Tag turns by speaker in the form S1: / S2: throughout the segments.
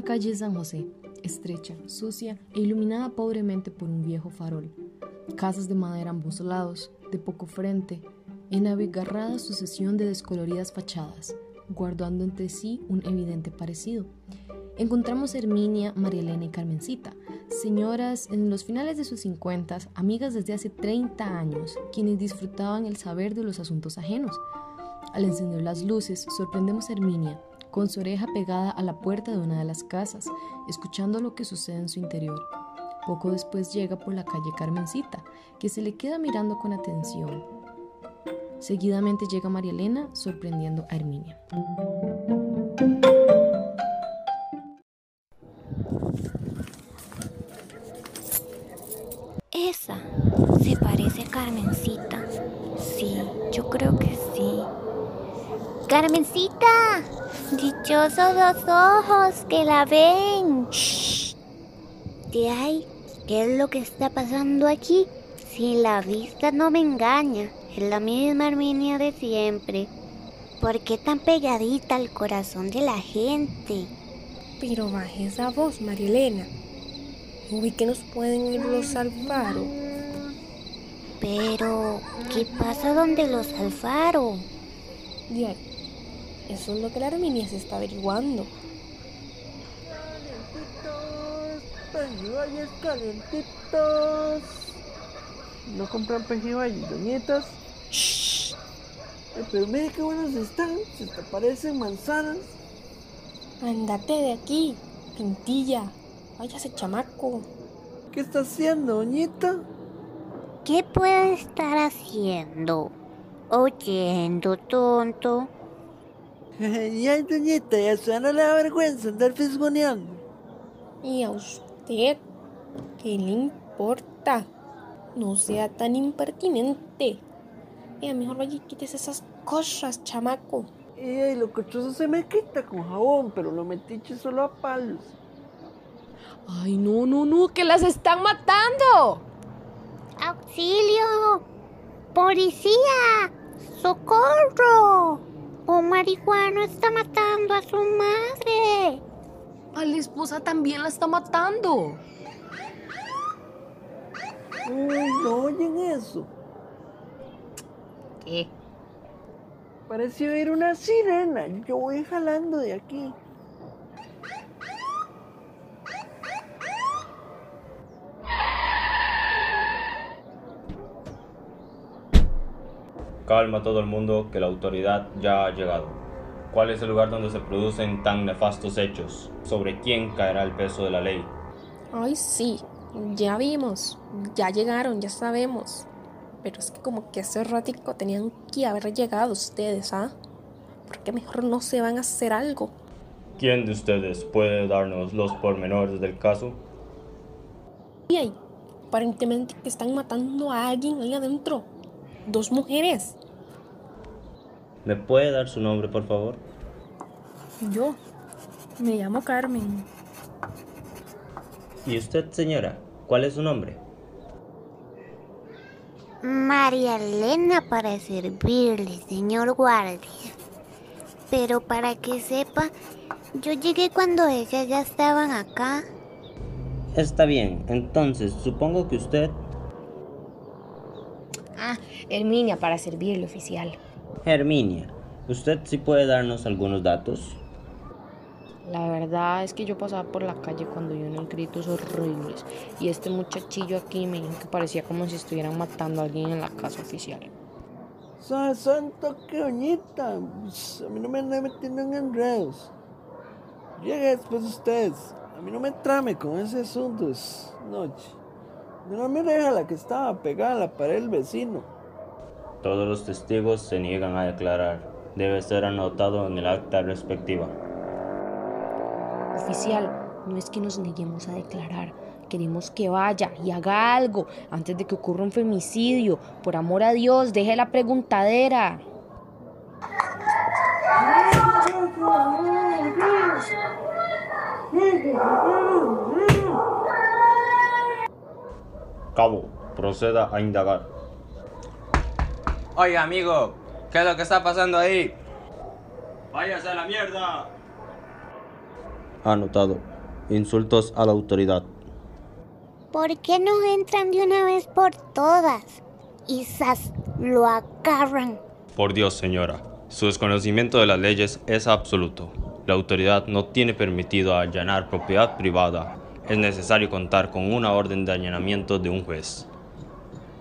S1: una calle San José, estrecha, sucia e iluminada pobremente por un viejo farol. Casas de madera a ambos lados, de poco frente, en abigarrada sucesión de descoloridas fachadas, guardando entre sí un evidente parecido. Encontramos a Herminia, María Elena y Carmencita, señoras en los finales de sus cincuentas, amigas desde hace 30 años, quienes disfrutaban el saber de los asuntos ajenos. Al encender las luces, sorprendemos a Herminia, con su oreja pegada a la puerta de una de las casas, escuchando lo que sucede en su interior. Poco después llega por la calle Carmencita, que se le queda mirando con atención. Seguidamente llega María Elena, sorprendiendo a Herminia.
S2: Carmencita, dichosos los ojos que la ven. Shh. ¿Qué hay? ¿Qué es lo que está pasando aquí? Si la vista no me engaña, es la misma Arminia de siempre. ¿Por qué tan pegadita al corazón de la gente?
S3: Pero baje esa voz, María Elena. Uy, que nos pueden ir los Alfaro.
S2: Pero, ¿qué pasa donde los Alfaro?
S3: Bien, eso es lo que la Arminia se está averiguando.
S4: Pejibayes calientitos. ¿No compran pejibayes, doñitas?
S3: Shh.
S4: Ay, pero mire qué buenos están. Se te parecen manzanas.
S3: Ándate de aquí, pintilla. Váyase, chamaco.
S4: ¿Qué está haciendo, doñita?
S2: ¿Qué puede estar haciendo? Oyendo, tonto.
S4: Y ay, doñita, ya a no le da vergüenza andar fisgoneando.
S3: ¿Y a usted? ¿Qué le importa? No sea tan impertinente. Ya mejor vaya y quítese esas cosas, chamaco.
S4: Y ay, lo cochoso se me quita con jabón, pero lo metiche solo a palos.
S1: ¡Ay, no, no, no! ¡Que las están matando!
S2: ¡Auxilio! ¡Policía! ¡Socorro! Un marihuano está matando a su madre.
S1: A la esposa también la está matando.
S4: Uy, no oyen eso.
S1: ¿Qué?
S4: Pareció ir una sirena. Yo voy jalando de aquí.
S5: Calma todo el mundo, que la autoridad ya ha llegado. ¿Cuál es el lugar donde se producen tan nefastos hechos? ¿Sobre quién caerá el peso de la ley?
S3: Ay, sí, ya vimos, ya llegaron, ya sabemos. Pero es que como que hace ratico tenían que haber llegado ustedes, ¿ah? ¿Por qué mejor no se van a hacer algo?
S5: ¿Quién de ustedes puede darnos los pormenores del caso?
S3: Y ahí, aparentemente que están matando a alguien ahí adentro. Dos mujeres.
S5: ¿Me puede dar su nombre, por favor?
S3: Yo. Me llamo Carmen.
S5: ¿Y usted, señora? ¿Cuál es su nombre?
S2: María Elena para servirle, señor guardia. Pero para que sepa, yo llegué cuando ellas ya estaban acá.
S5: Está bien, entonces supongo que usted...
S1: Herminia, para servirle, oficial.
S5: Herminia, ¿usted sí puede darnos algunos datos?
S1: La verdad es que yo pasaba por la calle cuando oí unos gritos horribles y este muchachillo aquí me dijo que parecía como si estuvieran matando a alguien en la casa oficial.
S4: Sa- Santo, qué doñita. Pues, A mí no me andan metiendo en enredos. Llegue después ustedes. A mí no me trame con ese asunto. Es noche. No me deja la que estaba pegada a la pared del vecino.
S5: Todos los testigos se niegan a declarar. Debe ser anotado en el acta respectiva.
S1: Oficial, no es que nos neguemos a declarar. Queremos que vaya y haga algo antes de que ocurra un femicidio. Por amor a Dios, deje la preguntadera.
S5: Cabo, proceda a indagar.
S6: Oiga, amigo, ¿qué es lo que está pasando ahí? ¡Váyase a la mierda!
S5: Anotado. insultos a la autoridad.
S2: ¿Por qué no entran de una vez por todas? Y zas, lo agarran.
S5: Por Dios, señora, su desconocimiento de las leyes es absoluto. La autoridad no tiene permitido allanar propiedad privada. Es necesario contar con una orden de allanamiento de un juez.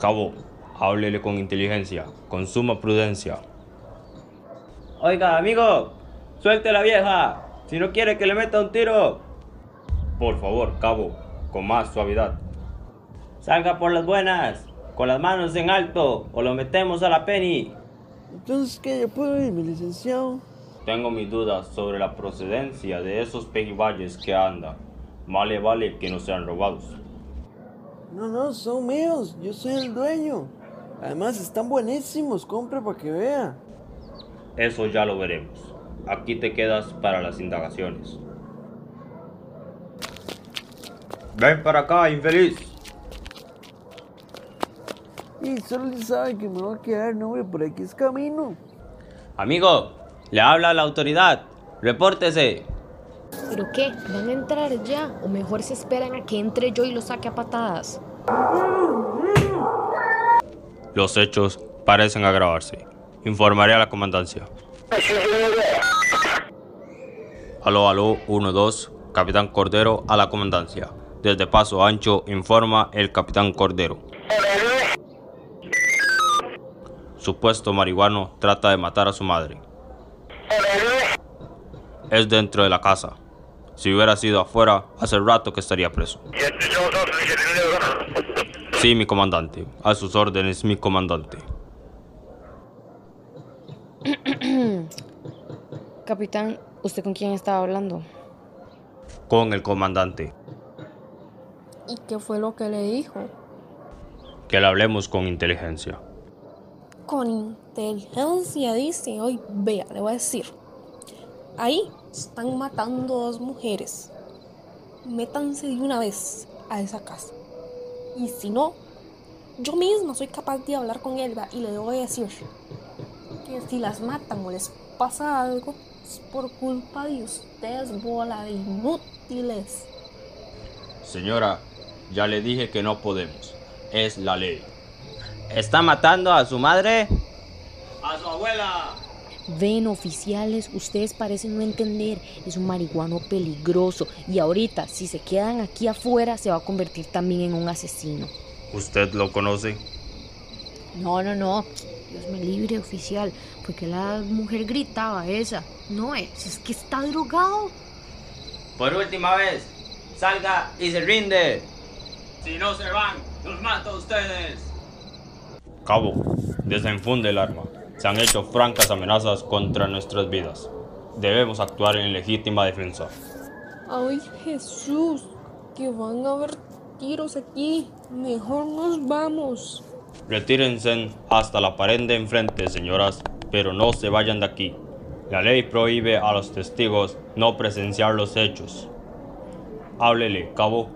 S5: Cabo, háblele con inteligencia, con suma prudencia.
S6: Oiga, amigo, suelte a la vieja. Si no quiere que le meta un tiro,
S5: Por favor, cabo, con más suavidad.
S6: salga por las buenas, con las manos en alto, o lo metemos a la penny.
S4: Entonces, ¿qué? ¿Ya puedo ir, mi licenciado?
S5: Tengo mis dudas sobre la procedencia de esos peguivalles que andan. Vale, vale que no sean robados.
S4: No, no, son míos. Yo soy el dueño. Además, están buenísimos. Compre para que vea.
S5: Eso ya lo veremos. Aquí te quedas para las indagaciones. Ven para acá, infeliz.
S4: Y solo le sabe que me voy a quedar, no, hombre, por aquí es camino.
S6: Amigo, le habla a la autoridad. Repórtese.
S1: ¿Pero qué? ¿Van a entrar ya? ¿O mejor se esperan a que entre yo y lo saque a patadas?
S5: Los hechos parecen agravarse. Informaré a la comandancia. Aló, aló, 1-2, Capitán Cordero a la comandancia. Desde Paso Ancho informa el Capitán Cordero. Supuesto marihuano trata de matar a su madre. Es dentro de la casa. Si hubiera sido afuera, hace rato que estaría preso. Sí, mi comandante. A sus órdenes, mi comandante.
S1: Capitán, ¿usted con quién estaba hablando?
S5: Con el comandante.
S3: ¿Y qué fue lo que le dijo?
S5: Que le hablemos con inteligencia.
S3: Con inteligencia, dice. Hoy, vea, le voy a decir. Ahí están matando dos mujeres. Métanse de una vez a esa casa. Y si no, yo misma soy capaz de hablar con Elba y le voy a decir que si las matan o les pasa algo, es por culpa de ustedes, bola de inútiles.
S5: Señora, ya le dije que no podemos. Es la ley.
S6: ¿Está matando a su madre?
S5: ¡A su abuela!
S1: Ven, oficiales, ustedes parecen no entender. Es un marihuano peligroso. Y ahorita, si se quedan aquí afuera, se va a convertir también en un asesino.
S5: ¿Usted lo conoce?
S1: No, no, no. Dios me libre, oficial. Porque la mujer gritaba esa. No es, es que está drogado.
S6: Por última vez, salga y se rinde.
S5: Si no se van, los mato a ustedes. Cabo, desenfunde el arma. Se han hecho francas amenazas contra nuestras vidas. Debemos actuar en legítima defensa.
S3: Ay, Jesús, que van a haber tiros aquí. Mejor nos vamos.
S5: Retírense hasta la pared de enfrente, señoras, pero no se vayan de aquí. La ley prohíbe a los testigos no presenciar los hechos. Háblele, cabo.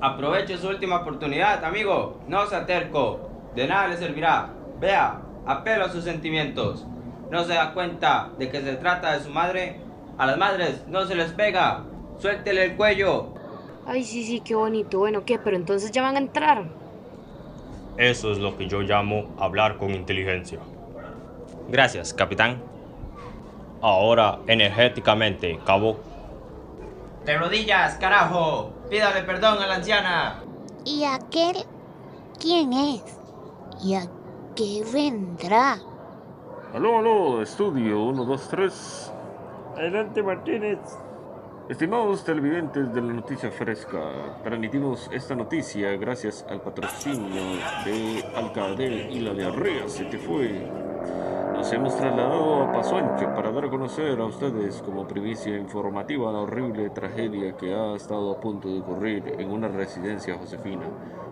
S6: Aproveche su última oportunidad, amigo. No se terco. De nada le servirá. Vea, apelo a sus sentimientos. ¿No se da cuenta de que se trata de su madre? A las madres no se les pega. Suéltele el cuello.
S1: Ay, sí, sí, qué bonito. Bueno, ¿qué? Pero entonces ya van a entrar.
S5: Eso es lo que yo llamo hablar con inteligencia.
S6: Gracias, capitán.
S5: Ahora, energéticamente, cabo.
S6: De rodillas, carajo. Pídale perdón a la anciana.
S2: ¿Y aquel quién es? ¿Y a qué vendrá?
S7: Aló, aló, estudio 1, 2, 3.
S4: Adelante, Martínez.
S7: Estimados televidentes de la noticia fresca, transmitimos esta noticia gracias al patrocinio de Alcadel y la diarrea se te fue. Nos hemos trasladado a Paso Ancho para dar a conocer a ustedes como primicia informativa la horrible tragedia que ha estado a punto de ocurrir en una residencia josefina.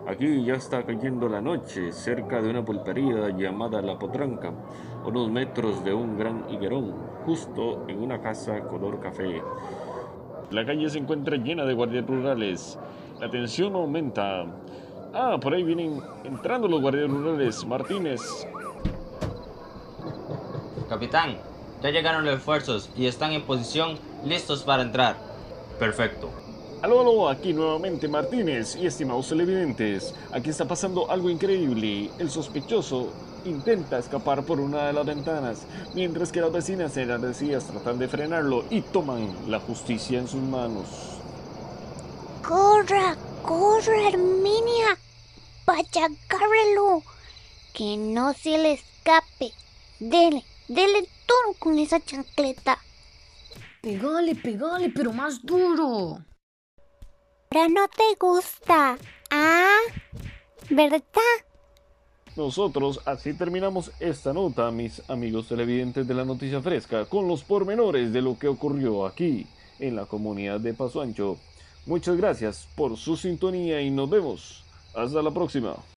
S7: Aquí ya está cayendo la noche, cerca de una pulpería llamada La Potranca, unos metros de un gran higuerón, justo en una casa color café. La calle se encuentra llena de guardias rurales. La tensión aumenta. Ah, por ahí vienen entrando los guardias rurales. Martínez.
S6: Capitán, ya llegaron los refuerzos y están en posición listos para entrar.
S5: Perfecto.
S7: Aló, aló, aquí nuevamente Martínez y estimados televidentes. Aquí está pasando algo increíble. El sospechoso intenta escapar por una de las ventanas, mientras que las vecinas enardecidas tratan de frenarlo y toman la justicia en sus manos.
S2: ¡Corra! ¡Corra, Herminia! ¡Vaya, agárrelo! Que no se le escape. Dele, dele duro con esa chancleta.
S1: Pegale, pegale, pero más duro.
S2: Ahora no te gusta. Ah, ¿verdad?
S7: Nosotros así terminamos esta nota, mis amigos televidentes de la Noticia Fresca, con los pormenores de lo que ocurrió aquí, en la comunidad de Paso Ancho. Muchas gracias por su sintonía y nos vemos. Hasta la próxima.